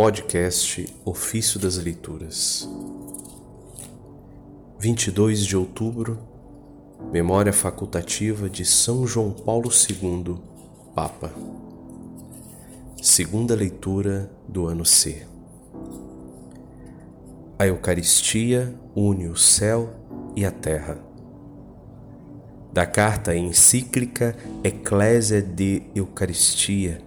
podcast Ofício das Leituras. 22 de outubro, Memória Facultativa de São João Paulo II, Papa. Segunda leitura do ano C. A Eucaristia une o céu e a terra. Da carta encíclica Ecclesia de Eucaristia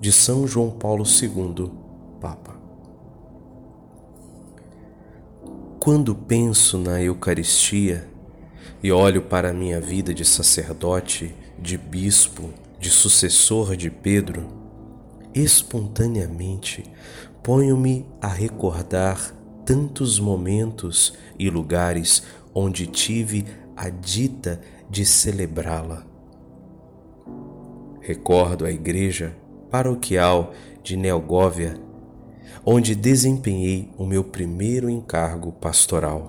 de São João Paulo II, Papa. Quando penso na Eucaristia e olho para a minha vida de sacerdote, de bispo, de sucessor de Pedro, espontaneamente ponho-me a recordar tantos momentos e lugares onde tive a dita de celebrá-la. Recordo a igreja paroquial de Neogóvia, onde desempenhei o meu primeiro encargo pastoral.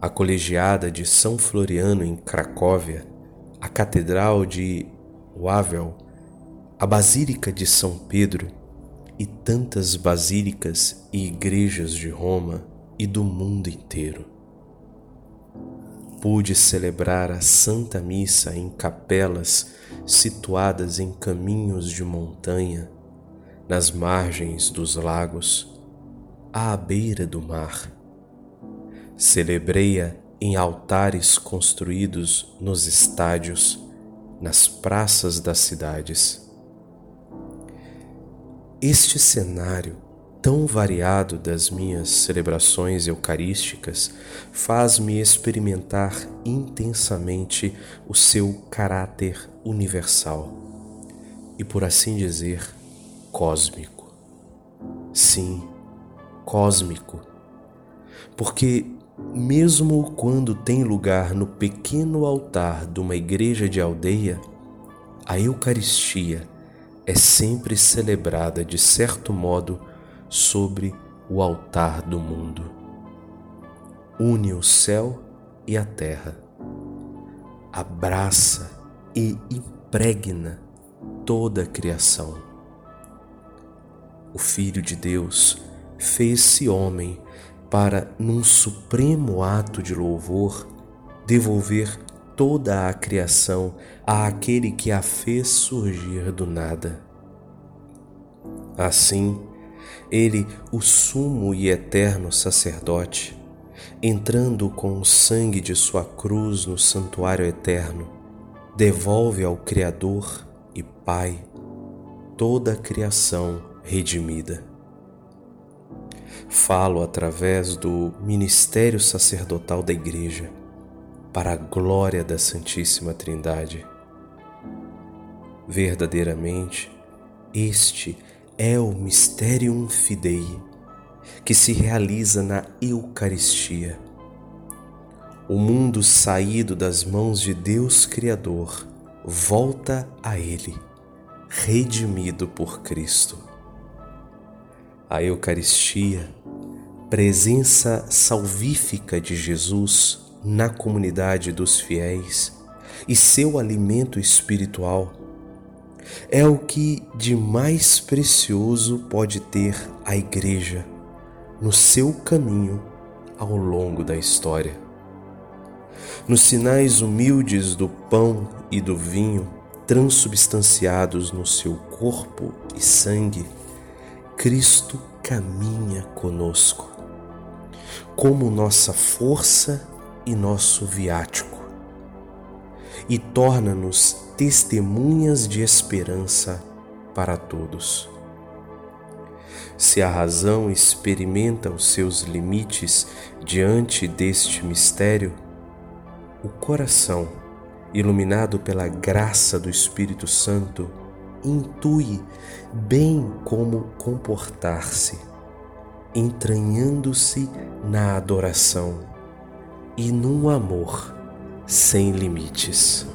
A colegiada de São Floriano em Cracóvia, a Catedral de Wawel, a Basílica de São Pedro e tantas basílicas e igrejas de Roma e do mundo inteiro. Pude celebrar a Santa Missa em capelas situadas em caminhos de montanha, nas margens dos lagos, à beira do mar. Celebrei-a em altares construídos nos estádios, nas praças das cidades. Este cenário tão variado das minhas celebrações eucarísticas faz-me experimentar intensamente o seu caráter universal e, por assim dizer, cósmico. Sim, cósmico, porque mesmo quando tem lugar no pequeno altar de uma igreja de aldeia, a Eucaristia é sempre celebrada de certo modo sobre o altar do mundo. Une o céu e a terra, abraça e impregna toda a criação. O Filho de Deus fez-se homem para, num supremo ato de louvor, devolver toda a criação àquele que a fez surgir do nada. Assim, ele, o sumo e eterno sacerdote, entrando com o sangue de sua cruz no santuário eterno, devolve ao Criador e Pai toda a criação redimida. Falo através do ministério sacerdotal da Igreja para a glória da Santíssima Trindade. Verdadeiramente, este é o Mysterium Fidei que se realiza na Eucaristia. O mundo saído das mãos de Deus Criador volta a Ele, redimido por Cristo. A Eucaristia, presença salvífica de Jesus na comunidade dos fiéis e seu alimento espiritual, é o que de mais precioso pode ter a Igreja no seu caminho ao longo da história. Nos sinais humildes do pão e do vinho, transubstanciados no seu corpo e sangue, Cristo caminha conosco, como nossa força e nosso viático, e torna-nos testemunhas de esperança para todos. Se a razão experimenta os seus limites diante deste mistério, o coração, iluminado pela graça do Espírito Santo, intui bem como comportar-se, entranhando-se na adoração e num amor sem limites.